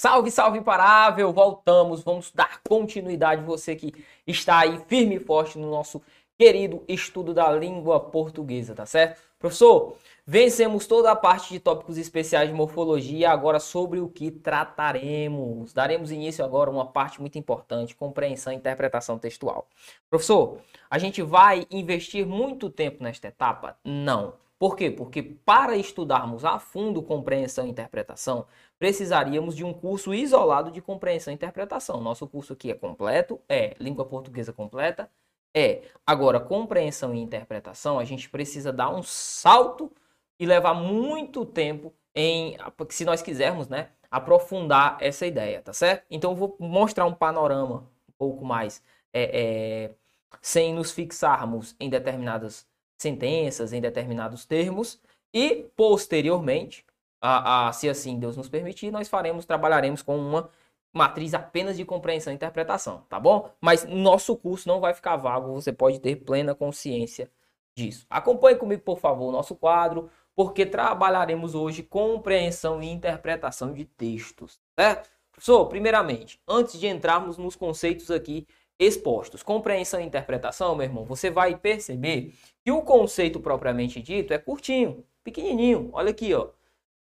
Salve, salve imparável! Voltamos, vamos dar continuidade você que está aí firme e forte no nosso querido estudo da língua portuguesa, tá certo? Professor, vencemos toda a parte de tópicos especiais de morfologia, agora sobre o que trataremos. Daremos início agora a uma parte muito importante, compreensão e interpretação textual. Professor, a gente vai investir muito tempo nesta etapa? Não. Por quê? Porque para estudarmos a fundo compreensão e interpretação, precisaríamos de um curso isolado de compreensão e interpretação. Nosso curso aqui é completo, é língua portuguesa completa, é. Agora, compreensão e interpretação, a gente precisa dar um salto e levar muito tempo em, se nós quisermos, né, aprofundar essa ideia, tá certo? Então, eu vou mostrar um panorama um pouco mais, é, é, sem nos fixarmos em determinadas sentenças, em determinados termos, e posteriormente, a, a, se assim Deus nos permitir, nós faremos, trabalharemos com uma matriz apenas de compreensão e interpretação, tá bom? Mas nosso curso não vai ficar vago, você pode ter plena consciência disso. Acompanhe comigo, por favor, o nosso quadro, porque trabalharemos hoje compreensão e interpretação de textos, certo? Professor, primeiramente, antes de entrarmos nos conceitos aqui expostos, compreensão e interpretação, meu irmão, você vai perceber que o conceito propriamente dito é curtinho, pequenininho. Olha aqui, ó.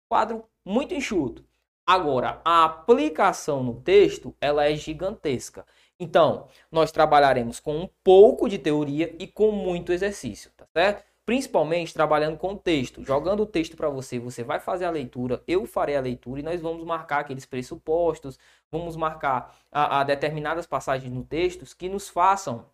Quadro muito enxuto. Agora, a aplicação no texto, ela é gigantesca. Então, nós trabalharemos com um pouco de teoria e com muito exercício, tá certo? Principalmente trabalhando com o texto, jogando o texto para você, você vai fazer a leitura, eu farei a leitura e nós vamos marcar aqueles pressupostos, vamos marcar a, a determinadas passagens no texto que nos façam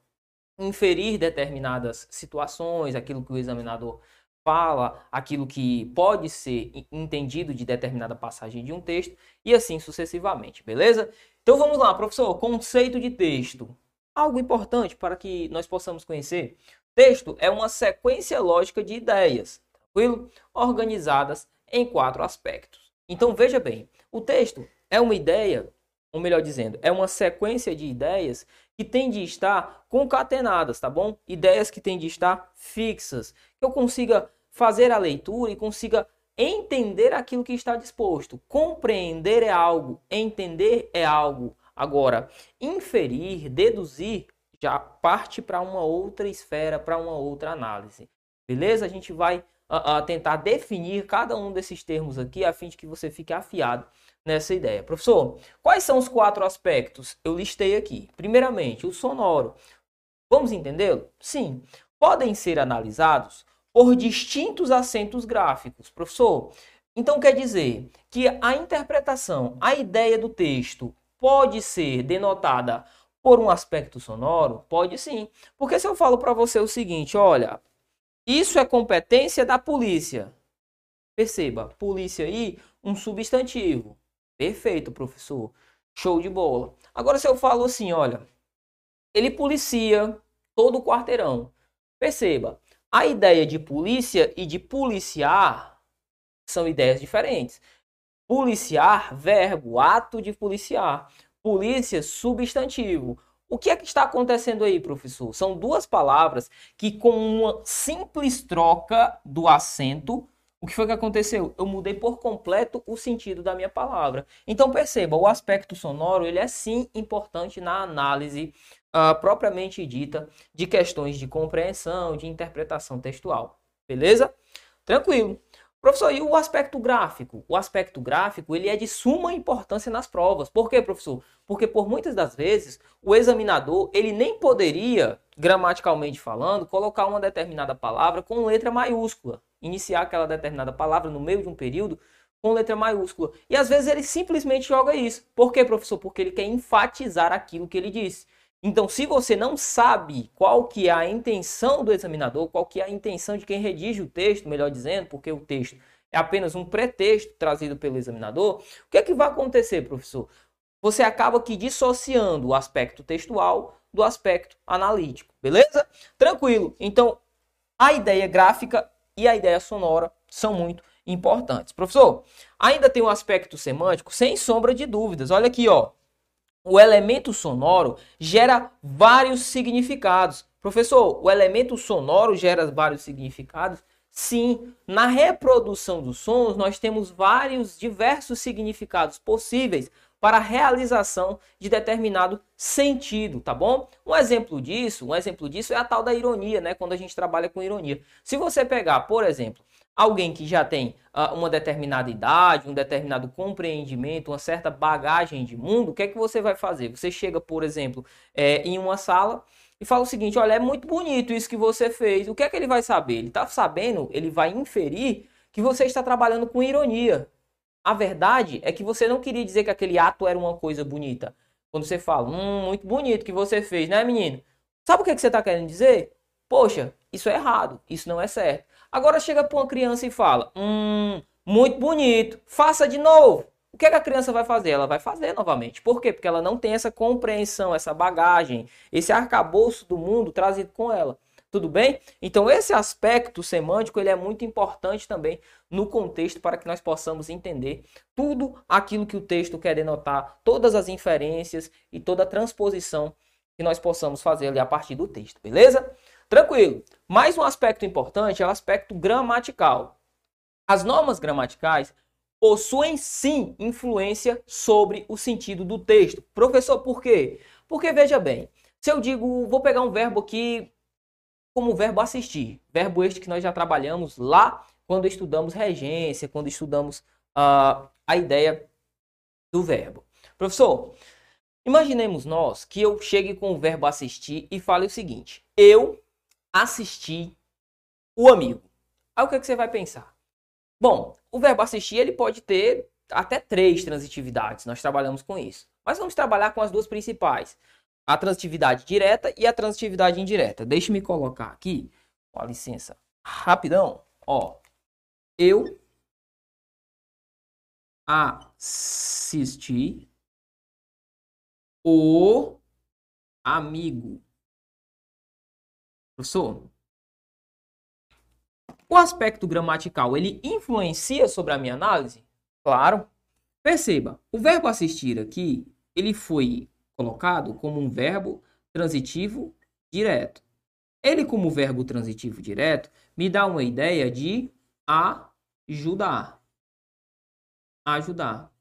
inferir determinadas situações, aquilo que o examinador fala, aquilo que pode ser entendido de determinada passagem de um texto e assim sucessivamente, beleza? Então vamos lá, professor, conceito de texto. Algo importante para que nós possamos conhecer. Texto é uma sequência lógica de ideias, tranquilo? Organizadas em quatro aspectos. Então veja bem, o texto é uma ideia, ou melhor dizendo, é uma sequência de ideias que tem de estar concatenadas, tá bom? Ideias que tem de estar fixas, que eu consiga fazer a leitura e consiga entender aquilo que está disposto. Compreender é algo, entender é algo. Agora, inferir, deduzir, já parte para uma outra esfera, para uma outra análise. Beleza? A gente vai uh, tentar definir cada um desses termos aqui a fim de que você fique afiado nessa ideia. Professor, quais são os quatro aspectos? Eu listei aqui. Primeiramente, o sonoro. Vamos entendê-lo? Sim. Podem ser analisados por distintos acentos gráficos. Professor, então quer dizer que a interpretação, a ideia do texto pode ser denotada por um aspecto sonoro? Pode sim. Porque se eu falo para você o seguinte, olha, isso é competência da polícia. Perceba, polícia aí, um substantivo. Perfeito, professor. Show de bola. Agora, se eu falo assim, olha, ele policia todo o quarteirão. Perceba, a ideia de polícia e de policiar são ideias diferentes. Policiar, verbo, ato de policiar. Polícia, substantivo. O que é que está acontecendo aí, professor? São duas palavras que, com uma simples troca do acento, o que foi que aconteceu? Eu mudei por completo o sentido da minha palavra. Então perceba, o aspecto sonoro ele é sim importante na análise uh, propriamente dita de questões de compreensão, de interpretação textual. Beleza? Tranquilo. Professor, e o aspecto gráfico? O aspecto gráfico ele é de suma importância nas provas. Por quê, professor? Porque por muitas das vezes o examinador ele nem poderia, gramaticalmente falando, colocar uma determinada palavra com letra maiúscula iniciar aquela determinada palavra no meio de um período com letra maiúscula. E às vezes ele simplesmente joga isso. Por quê, professor? Porque ele quer enfatizar aquilo que ele disse. Então, se você não sabe qual que é a intenção do examinador, qual que é a intenção de quem redige o texto, melhor dizendo, porque o texto é apenas um pretexto trazido pelo examinador, o que é que vai acontecer, professor? Você acaba aqui dissociando o aspecto textual do aspecto analítico, beleza? Tranquilo. Então, a ideia gráfica e a ideia sonora são muito importantes. Professor, ainda tem um aspecto semântico sem sombra de dúvidas. Olha aqui, ó. O elemento sonoro gera vários significados. Professor, o elemento sonoro gera vários significados? Sim, na reprodução dos sons nós temos vários diversos significados possíveis para a realização de determinado sentido, tá bom? Um exemplo disso, um exemplo disso é a tal da ironia, né? Quando a gente trabalha com ironia. Se você pegar, por exemplo, alguém que já tem uh, uma determinada idade, um determinado compreendimento, uma certa bagagem de mundo, o que é que você vai fazer? Você chega, por exemplo, é, em uma sala e fala o seguinte: olha, é muito bonito isso que você fez. O que é que ele vai saber? Ele está sabendo, ele vai inferir que você está trabalhando com ironia. A verdade é que você não queria dizer que aquele ato era uma coisa bonita. Quando você fala, hum, muito bonito que você fez, né, menino? Sabe o que, é que você está querendo dizer? Poxa, isso é errado, isso não é certo. Agora chega para uma criança e fala, hum, muito bonito, faça de novo. O que, é que a criança vai fazer? Ela vai fazer novamente. Por quê? Porque ela não tem essa compreensão, essa bagagem, esse arcabouço do mundo trazido com ela. Tudo bem? Então esse aspecto semântico ele é muito importante também no contexto para que nós possamos entender tudo aquilo que o texto quer denotar, todas as inferências e toda a transposição que nós possamos fazer ali a partir do texto, beleza? Tranquilo. Mais um aspecto importante é o aspecto gramatical. As normas gramaticais possuem sim influência sobre o sentido do texto. Professor, por quê? Porque veja bem, se eu digo, vou pegar um verbo aqui como verbo assistir, verbo este que nós já trabalhamos lá quando estudamos regência, quando estudamos uh, a ideia do verbo. Professor, imaginemos nós que eu chegue com o verbo assistir e fale o seguinte: eu assisti o amigo. Aí o que, é que você vai pensar? Bom, o verbo assistir ele pode ter até três transitividades. Nós trabalhamos com isso. Mas vamos trabalhar com as duas principais. A transitividade direta e a transitividade indireta. Deixe-me colocar aqui, com a licença, rapidão. Ó, eu assisti o amigo. Professor, o aspecto gramatical, ele influencia sobre a minha análise? Claro. Perceba, o verbo assistir aqui, ele foi colocado como um verbo transitivo direto. Ele, como verbo transitivo direto, me dá uma ideia de ajudar. Ajudar.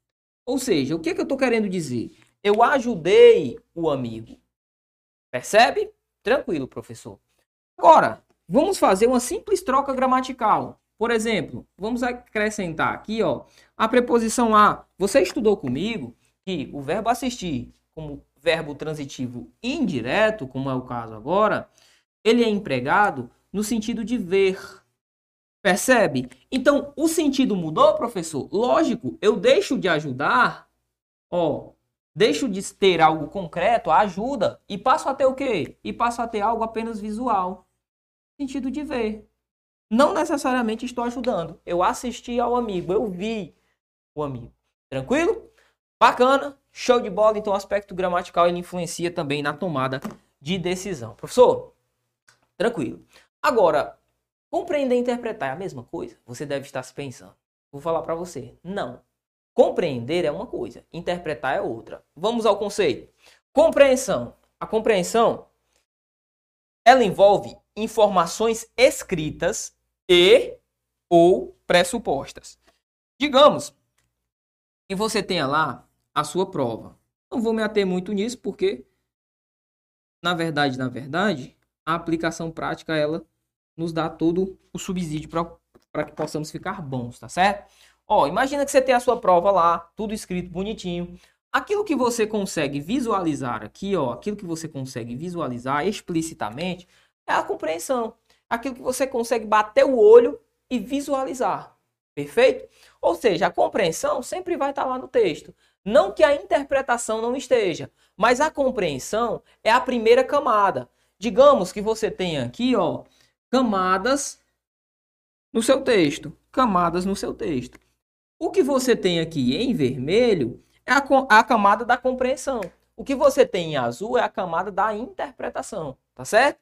Ou seja, o que, é que eu estou querendo dizer? Eu ajudei o amigo. Percebe? Tranquilo, professor. Agora, Vamos fazer uma simples troca gramatical. Por exemplo, vamos acrescentar aqui ó, a preposição a. Você estudou comigo que o verbo assistir, como verbo transitivo indireto, como é o caso agora, ele é empregado no sentido de ver. Percebe? Então, o sentido mudou, professor? Lógico, eu deixo de ajudar, ó, deixo de ter algo concreto, ajuda, e passo a ter o quê? E passo a ter algo apenas visual sentido de ver. Não necessariamente estou ajudando. Eu assisti ao amigo, eu vi o amigo. Tranquilo? Bacana, show de bola. Então, o aspecto gramatical ele influencia também na tomada de decisão. Professor, tranquilo. Agora, compreender e interpretar é a mesma coisa? Você deve estar se pensando. Vou falar para você. Não. Compreender é uma coisa, interpretar é outra. Vamos ao conceito. Compreensão. A compreensão ela envolve informações escritas e ou pressupostas. Digamos que você tenha lá a sua prova. Não vou me ater muito nisso porque na verdade, na verdade, a aplicação prática ela nos dá todo o subsídio para que possamos ficar bons, tá certo? Ó, imagina que você tem a sua prova lá, tudo escrito bonitinho. Aquilo que você consegue visualizar aqui, ó, aquilo que você consegue visualizar explicitamente, é a compreensão. Aquilo que você consegue bater o olho e visualizar. Perfeito? Ou seja, a compreensão sempre vai estar lá no texto. Não que a interpretação não esteja, mas a compreensão é a primeira camada. Digamos que você tenha aqui, ó, camadas no seu texto, camadas no seu texto. O que você tem aqui em vermelho é a, a camada da compreensão. O que você tem em azul é a camada da interpretação, tá certo?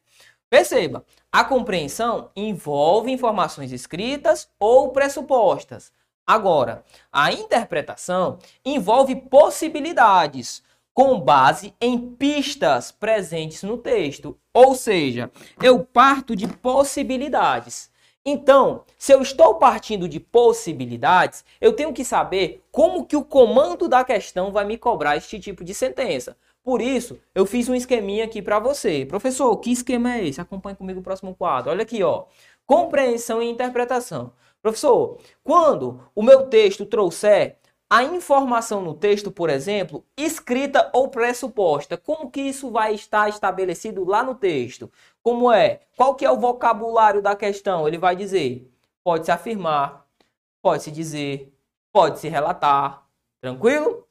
Perceba, a compreensão envolve informações escritas ou pressupostas. Agora, a interpretação envolve possibilidades com base em pistas presentes no texto. Ou seja, eu parto de possibilidades. Então, se eu estou partindo de possibilidades, eu tenho que saber como que o comando da questão vai me cobrar este tipo de sentença. Por isso, eu fiz um esqueminha aqui para você. Professor, que esquema é esse? Acompanhe comigo o próximo quadro. Olha aqui, ó. Compreensão e interpretação. Professor, quando o meu texto trouxer a informação no texto, por exemplo, escrita ou pressuposta, como que isso vai estar estabelecido lá no texto? Como é? Qual que é o vocabulário da questão? Ele vai dizer, pode se afirmar, pode se dizer, pode se relatar, tranquilo?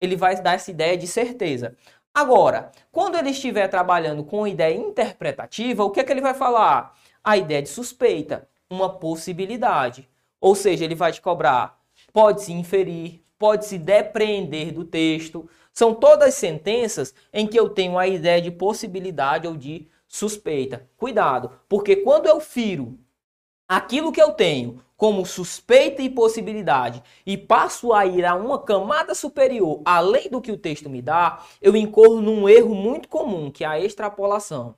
Ele vai dar essa ideia de certeza. Agora, quando ele estiver trabalhando com ideia interpretativa, o que é que ele vai falar? A ideia de suspeita, uma possibilidade. Ou seja, ele vai te cobrar pode-se inferir, pode-se depreender do texto. São todas sentenças em que eu tenho a ideia de possibilidade ou de suspeita. Cuidado, porque quando eu firo aquilo que eu tenho como suspeita e possibilidade e passo a ir a uma camada superior além do que o texto me dá, eu incorro num erro muito comum, que é a extrapolação.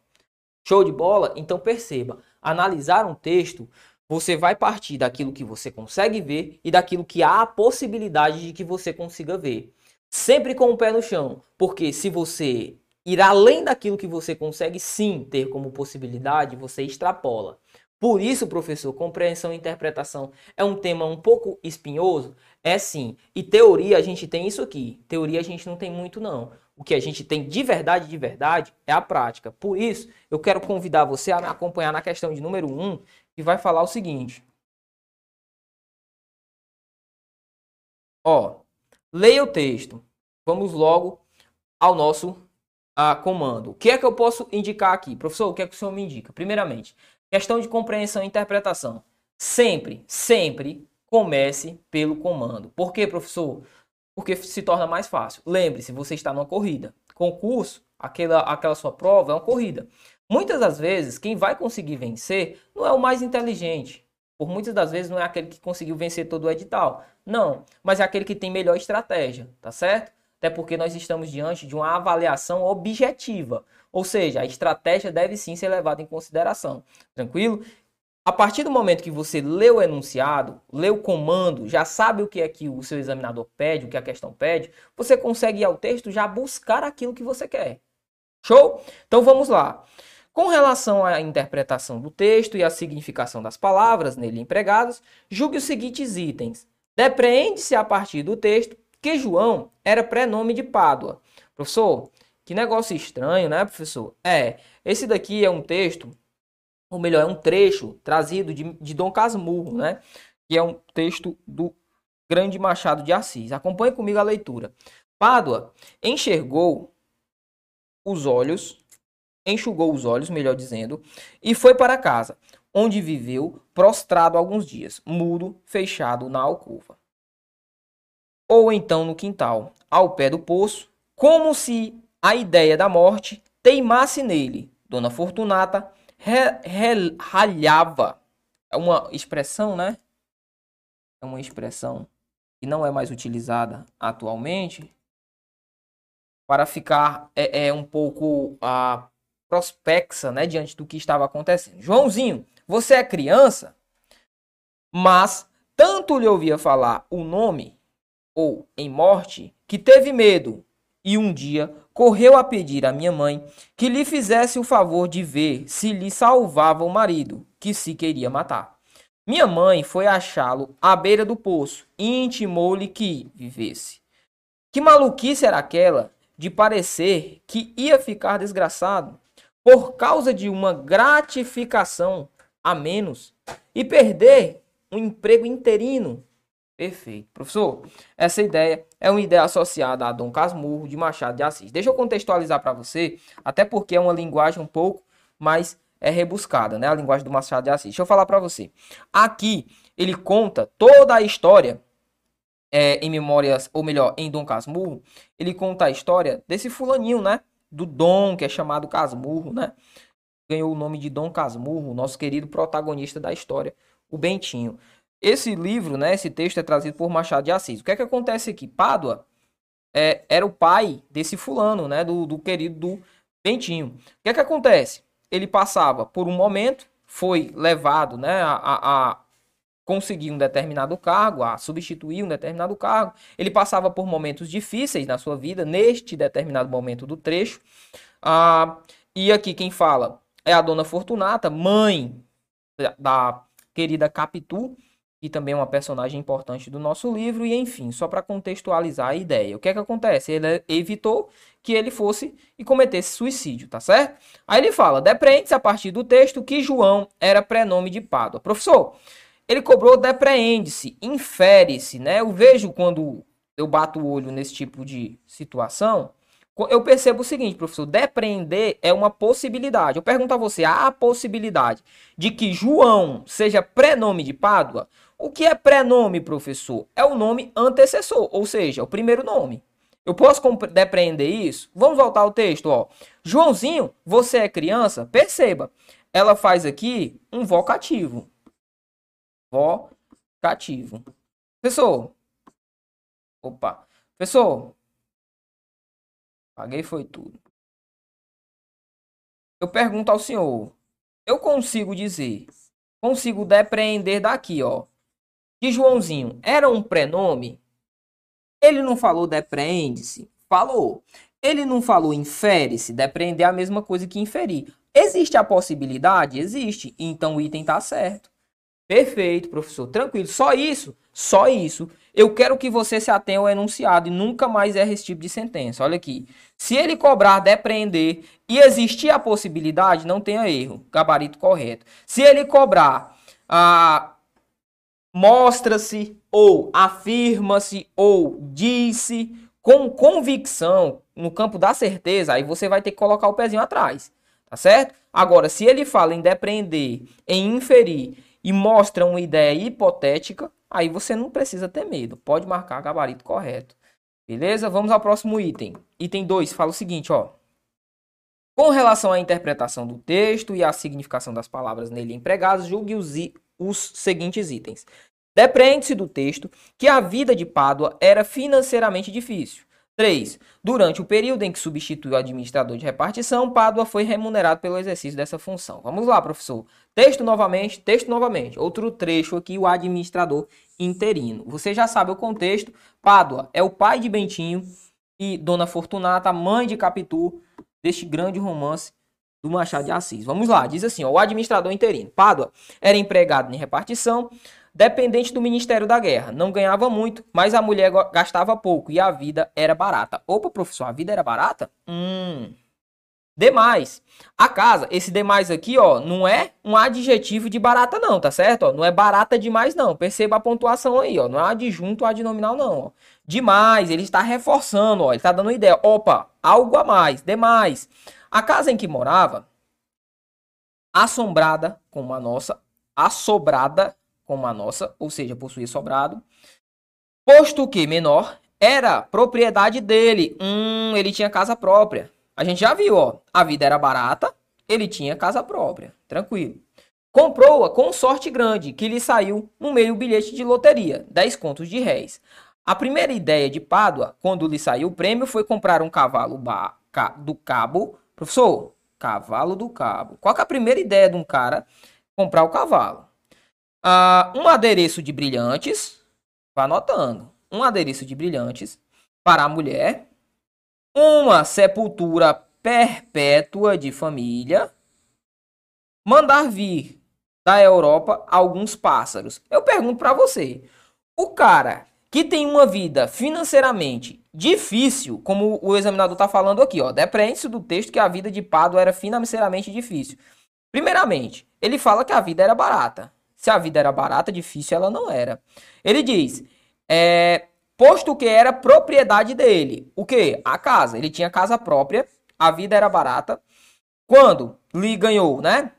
Show de bola? Então perceba, analisar um texto você vai partir daquilo que você consegue ver e daquilo que há a possibilidade de que você consiga ver. Sempre com o pé no chão, porque se você ir além daquilo que você consegue sim ter como possibilidade, você extrapola. Por isso, professor, compreensão e interpretação é um tema um pouco espinhoso? É sim. E teoria a gente tem isso aqui. Teoria a gente não tem muito não. O que a gente tem de verdade, de verdade, é a prática. Por isso, eu quero convidar você a me acompanhar na questão de número 1, um, e vai falar o seguinte. Ó, leia o texto. Vamos logo ao nosso a, comando. O que é que eu posso indicar aqui? Professor, o que é que o senhor me indica? Primeiramente, questão de compreensão e interpretação. Sempre, sempre comece pelo comando. Por quê, professor? Porque se torna mais fácil. Lembre-se, você está numa corrida. Concurso, aquela, aquela sua prova é uma corrida. Muitas das vezes, quem vai conseguir vencer não é o mais inteligente. Por muitas das vezes não é aquele que conseguiu vencer todo o edital. Não, mas é aquele que tem melhor estratégia, tá certo? Até porque nós estamos diante de uma avaliação objetiva. Ou seja, a estratégia deve sim ser levada em consideração. Tranquilo? A partir do momento que você lê o enunciado, lê o comando, já sabe o que é que o seu examinador pede, o que a questão pede, você consegue ir ao texto já buscar aquilo que você quer. Show? Então vamos lá. Com relação à interpretação do texto e à significação das palavras nele empregadas, julgue os seguintes itens. Depreende-se a partir do texto que João era prenome de Pádua. Professor, que negócio estranho, né, professor? É, esse daqui é um texto, ou melhor, é um trecho trazido de, de Dom Casmurro, né? Que é um texto do grande Machado de Assis. Acompanhe comigo a leitura. Pádua enxergou os olhos enxugou os olhos, melhor dizendo, e foi para casa, onde viveu prostrado alguns dias, mudo, fechado na alcova. Ou então no quintal, ao pé do poço, como se a ideia da morte teimasse nele. Dona Fortunata ralhava. É uma expressão, né? É uma expressão que não é mais utilizada atualmente para ficar é, é um pouco a prospexa, né, diante do que estava acontecendo. Joãozinho, você é criança, mas tanto lhe ouvia falar o nome ou em morte que teve medo e um dia correu a pedir à minha mãe que lhe fizesse o favor de ver se lhe salvava o marido, que se queria matar. Minha mãe foi achá-lo à beira do poço e intimou-lhe que vivesse. Que maluquice era aquela de parecer que ia ficar desgraçado? por causa de uma gratificação a menos e perder um emprego interino. Perfeito. Professor, essa ideia é uma ideia associada a Dom Casmurro de Machado de Assis. Deixa eu contextualizar para você, até porque é uma linguagem um pouco mais é rebuscada, né? A linguagem do Machado de Assis. Deixa eu falar para você. Aqui ele conta toda a história é, em memórias, ou melhor, em Dom Casmurro. Ele conta a história desse fulaninho, né? do Dom, que é chamado Casmurro, né? Ganhou o nome de Dom Casmurro, nosso querido protagonista da história, o Bentinho. Esse livro, né, esse texto é trazido por Machado de Assis. O que é que acontece aqui? Pádua é, era o pai desse fulano, né, do, do querido do Bentinho. O que é que acontece? Ele passava por um momento foi levado né, a, a conseguir um determinado cargo, a substituir um determinado cargo. Ele passava por momentos difíceis na sua vida, neste determinado momento do trecho. Ah, e aqui quem fala é a dona Fortunata, mãe da querida Capitu, que também uma personagem importante do nosso livro, e enfim, só para contextualizar a ideia. O que é que acontece? Ele evitou que ele fosse e cometesse suicídio, tá certo? Aí ele fala: depreende-se a partir do texto que João era prenome de Pádua. Professor, ele cobrou depreende-se, infere-se, né? Eu vejo quando eu bato o olho nesse tipo de situação, eu percebo o seguinte, professor, depreender é uma possibilidade. Eu pergunto a você, há a possibilidade de que João seja prenome de Pádua? O que é prenome, professor? É o nome antecessor, ou seja, o primeiro nome. Eu posso depreender isso? Vamos voltar ao texto, ó. Joãozinho, você é criança? Perceba, ela faz aqui um vocativo. Vocativo. Professor. Opa. Professor. Paguei foi tudo. Eu pergunto ao senhor. Eu consigo dizer, consigo depreender daqui, ó, que Joãozinho era um prenome, ele não falou depreende-se? Falou. Ele não falou infere-se? Depreender é a mesma coisa que inferir. Existe a possibilidade? Existe. Então o item está certo. Perfeito, professor. Tranquilo. Só isso? Só isso. Eu quero que você se atenha ao enunciado e nunca mais erre esse tipo de sentença. Olha aqui. Se ele cobrar depreender e existir a possibilidade, não tenha erro. Gabarito correto. Se ele cobrar ah, mostra-se, ou afirma-se, ou disse, com convicção, no campo da certeza, aí você vai ter que colocar o pezinho atrás, tá certo? Agora, se ele fala em depreender, em inferir e mostra uma ideia hipotética, aí você não precisa ter medo, pode marcar gabarito correto. Beleza? Vamos ao próximo item. Item 2 fala o seguinte, ó. Com relação à interpretação do texto e à significação das palavras nele empregadas, julgue os, os seguintes itens. Depreende-se do texto que a vida de Pádua era financeiramente difícil. 3. Durante o período em que substituiu o administrador de repartição, Pádua foi remunerado pelo exercício dessa função. Vamos lá, professor. Texto novamente, texto novamente. Outro trecho aqui, o administrador interino. Você já sabe o contexto. Pádua é o pai de Bentinho e Dona Fortunata, mãe de Capitu, deste grande romance do Machado de Assis. Vamos lá, diz assim, ó, o administrador interino. Pádua era empregado em repartição, dependente do Ministério da Guerra. Não ganhava muito, mas a mulher gastava pouco e a vida era barata. Opa, professor, a vida era barata? Hum. Demais. A casa, esse demais aqui, ó, não é um adjetivo de barata não, tá certo? Ó, não é barata demais não. Perceba a pontuação aí, ó. Não é adjunto adnominal não, ó. Demais, ele está reforçando, ó. Ele está dando ideia. Opa, algo a mais, demais. A casa em que morava, assombrada como a nossa, assobrada como a nossa, ou seja, possuía sobrado, posto que menor, era propriedade dele. Hum, ele tinha casa própria. A gente já viu, ó, a vida era barata, ele tinha casa própria, tranquilo. Comprou-a com sorte grande, que lhe saiu no meio bilhete de loteria, 10 contos de réis. A primeira ideia de Pádua, quando lhe saiu o prêmio, foi comprar um cavalo do cabo Professor, cavalo do cabo. Qual é a primeira ideia de um cara comprar o cavalo? Ah, um adereço de brilhantes, vá anotando. Um adereço de brilhantes para a mulher. Uma sepultura perpétua de família. Mandar vir da Europa alguns pássaros. Eu pergunto para você, o cara que tem uma vida financeiramente difícil, como o examinador está falando aqui, ó, depreende-se do texto que a vida de Pado era financeiramente difícil. Primeiramente, ele fala que a vida era barata. Se a vida era barata, difícil ela não era. Ele diz, é, posto que era propriedade dele. O que? A casa. Ele tinha casa própria, a vida era barata. Quando lhe ganhou, né?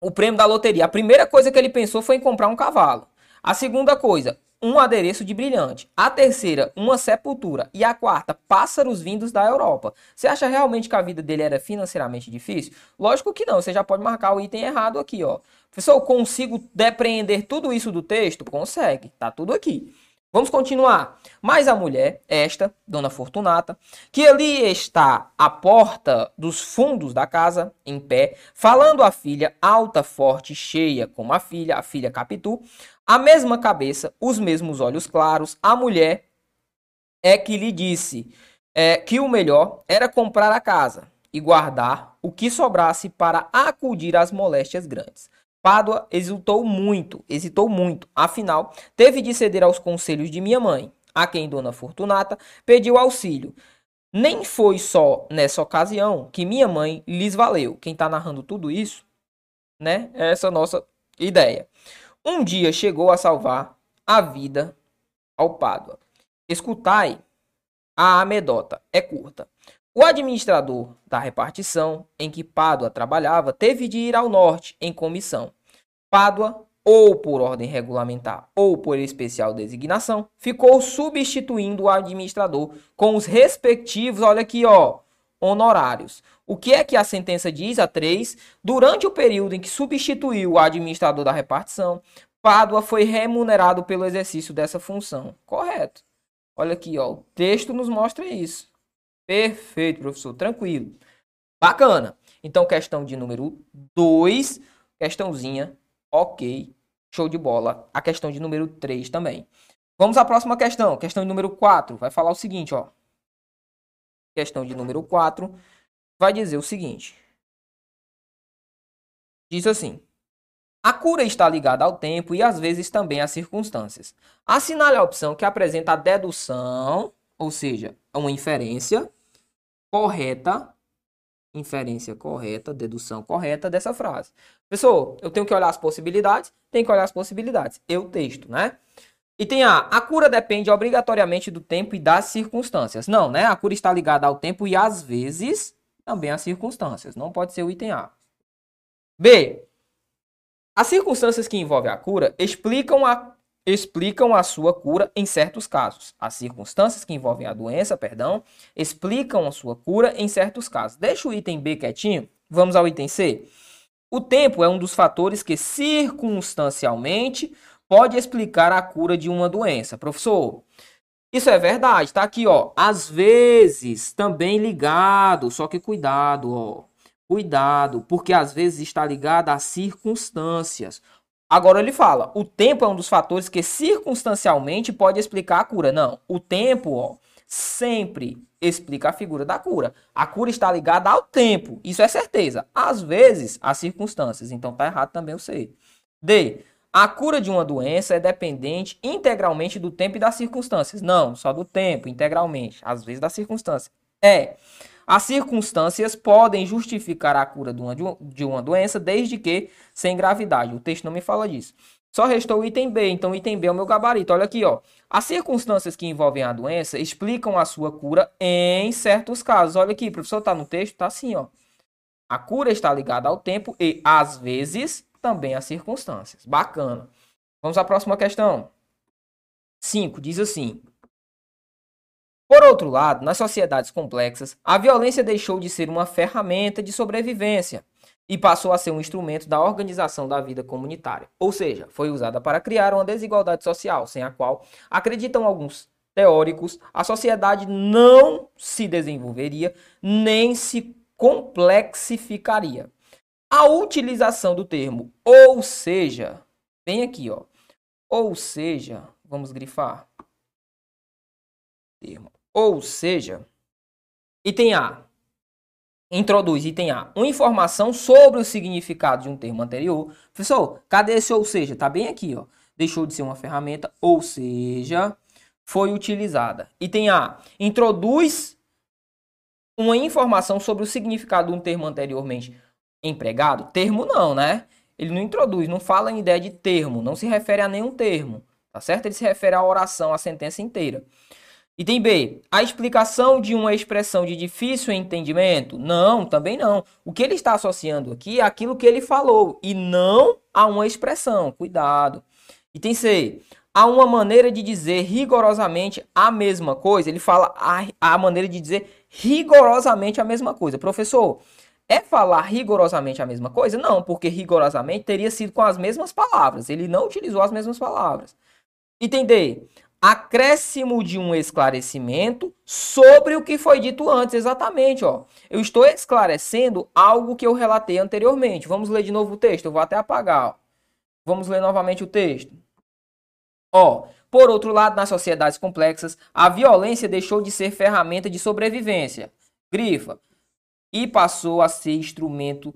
O prêmio da loteria. A primeira coisa que ele pensou foi em comprar um cavalo. A segunda coisa, um adereço de brilhante. A terceira, uma sepultura. E a quarta, pássaros vindos da Europa. Você acha realmente que a vida dele era financeiramente difícil? Lógico que não. Você já pode marcar o item errado aqui, ó. Professor, consigo depreender tudo isso do texto? Consegue. Tá tudo aqui. Vamos continuar. Mas a mulher, esta, Dona Fortunata, que ali está à porta dos fundos da casa, em pé, falando à filha, alta, forte, cheia como a filha, a filha Capitu, a mesma cabeça, os mesmos olhos claros, a mulher é que lhe disse é, que o melhor era comprar a casa e guardar o que sobrasse para acudir às moléstias grandes. Pádua exultou muito, hesitou muito, afinal, teve de ceder aos conselhos de minha mãe, a quem Dona Fortunata pediu auxílio. Nem foi só nessa ocasião que minha mãe lhes valeu. Quem está narrando tudo isso, né? É essa nossa ideia. Um dia chegou a salvar a vida ao Pádua. Escutai, a amedota é curta. O administrador da repartição em que Pádua trabalhava teve de ir ao norte em comissão. Pádua, ou por ordem regulamentar ou por especial designação, ficou substituindo o administrador com os respectivos, olha aqui, ó, honorários. O que é que a sentença diz a 3? Durante o período em que substituiu o administrador da repartição, Pádua foi remunerado pelo exercício dessa função. Correto. Olha aqui, ó, o texto nos mostra isso. Perfeito, professor. Tranquilo. Bacana. Então, questão de número 2, questãozinha, ok, show de bola. A questão de número 3 também. Vamos à próxima questão. Questão de número 4 vai falar o seguinte, ó. Questão de número 4 vai dizer o seguinte. Diz assim: a cura está ligada ao tempo e às vezes também às circunstâncias. Assinale a opção que apresenta a dedução, ou seja, uma inferência correta, inferência correta, dedução correta dessa frase. Pessoal, eu tenho que olhar as possibilidades, tenho que olhar as possibilidades. Eu texto, né? E tem A. A cura depende obrigatoriamente do tempo e das circunstâncias. Não, né? A cura está ligada ao tempo e às vezes também às circunstâncias. Não pode ser o item A. B. As circunstâncias que envolvem a cura explicam a explicam a sua cura em certos casos. As circunstâncias que envolvem a doença, perdão, explicam a sua cura em certos casos. Deixa o item B quietinho, vamos ao item C. O tempo é um dos fatores que circunstancialmente pode explicar a cura de uma doença. Professor, isso é verdade, tá aqui, ó. Às vezes também ligado, só que cuidado, ó. Cuidado, porque às vezes está ligado às circunstâncias. Agora ele fala, o tempo é um dos fatores que circunstancialmente pode explicar a cura. Não, o tempo, ó, sempre explica a figura da cura. A cura está ligada ao tempo, isso é certeza. Às vezes, às circunstâncias. Então tá errado também o C. D. A cura de uma doença é dependente integralmente do tempo e das circunstâncias. Não, só do tempo, integralmente. Às vezes da circunstância. É. As circunstâncias podem justificar a cura de uma, doença desde que sem gravidade. O texto não me fala disso. Só restou o item B, então o item B é o meu gabarito. Olha aqui, ó. As circunstâncias que envolvem a doença explicam a sua cura em certos casos. Olha aqui, professor, tá no texto, tá assim, ó. A cura está ligada ao tempo e, às vezes, também às circunstâncias. Bacana. Vamos à próxima questão. 5. Diz assim: por outro lado, nas sociedades complexas, a violência deixou de ser uma ferramenta de sobrevivência e passou a ser um instrumento da organização da vida comunitária. Ou seja, foi usada para criar uma desigualdade social, sem a qual, acreditam alguns teóricos, a sociedade não se desenvolveria nem se complexificaria. A utilização do termo ou seja, bem aqui, ó. Ou seja, vamos grifar. Termo ou seja, item A. Introduz item A. Uma informação sobre o significado de um termo anterior. Professor, cadê esse ou seja? Tá bem aqui, ó. Deixou de ser uma ferramenta, ou seja, foi utilizada. Item A. Introduz uma informação sobre o significado de um termo anteriormente empregado. Termo não, né? Ele não introduz, não fala em ideia de termo, não se refere a nenhum termo. Tá certo? Ele se refere à oração, à sentença inteira. Item B, a explicação de uma expressão de difícil entendimento? Não, também não. O que ele está associando aqui é aquilo que ele falou e não a uma expressão. Cuidado. Item C, há uma maneira de dizer rigorosamente a mesma coisa. Ele fala a, a maneira de dizer rigorosamente a mesma coisa. Professor, é falar rigorosamente a mesma coisa? Não, porque rigorosamente teria sido com as mesmas palavras. Ele não utilizou as mesmas palavras. Item D. acréscimo de um esclarecimento sobre o que foi dito antes, exatamente, ó. Eu estou esclarecendo algo que eu relatei anteriormente. Vamos ler de novo o texto, eu vou até apagar, ó. Vamos ler novamente o texto. Ó, por outro lado, nas sociedades complexas, a violência deixou de ser ferramenta de sobrevivência, grifa, e passou a ser instrumento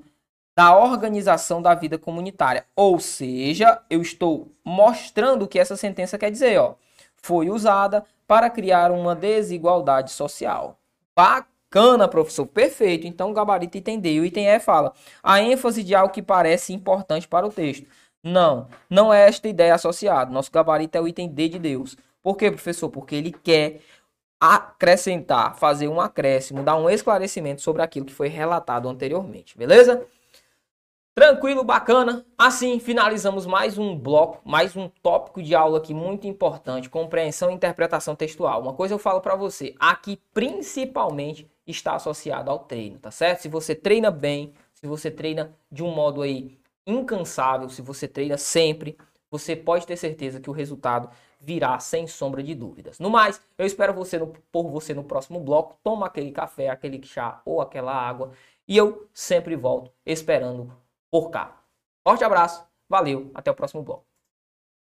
da organização da vida comunitária. Ou seja, eu estou mostrando o que essa sentença quer dizer, ó foi usada para criar uma desigualdade social. Bacana, professor, perfeito. Então o gabarito entendeu. O item E fala a ênfase de algo que parece importante para o texto. Não, não é esta ideia associada. Nosso gabarito é o item D de Deus. Por quê, professor? Porque ele quer acrescentar, fazer um acréscimo, dar um esclarecimento sobre aquilo que foi relatado anteriormente, beleza? Tranquilo, bacana. Assim finalizamos mais um bloco, mais um tópico de aula aqui muito importante, compreensão e interpretação textual. Uma coisa eu falo para você, aqui principalmente está associado ao treino, tá certo? Se você treina bem, se você treina de um modo aí incansável, se você treina sempre, você pode ter certeza que o resultado virá sem sombra de dúvidas. No mais, eu espero você no, por você no próximo bloco. Toma aquele café, aquele chá ou aquela água e eu sempre volto esperando por cá. Forte abraço, valeu, até o próximo bloco.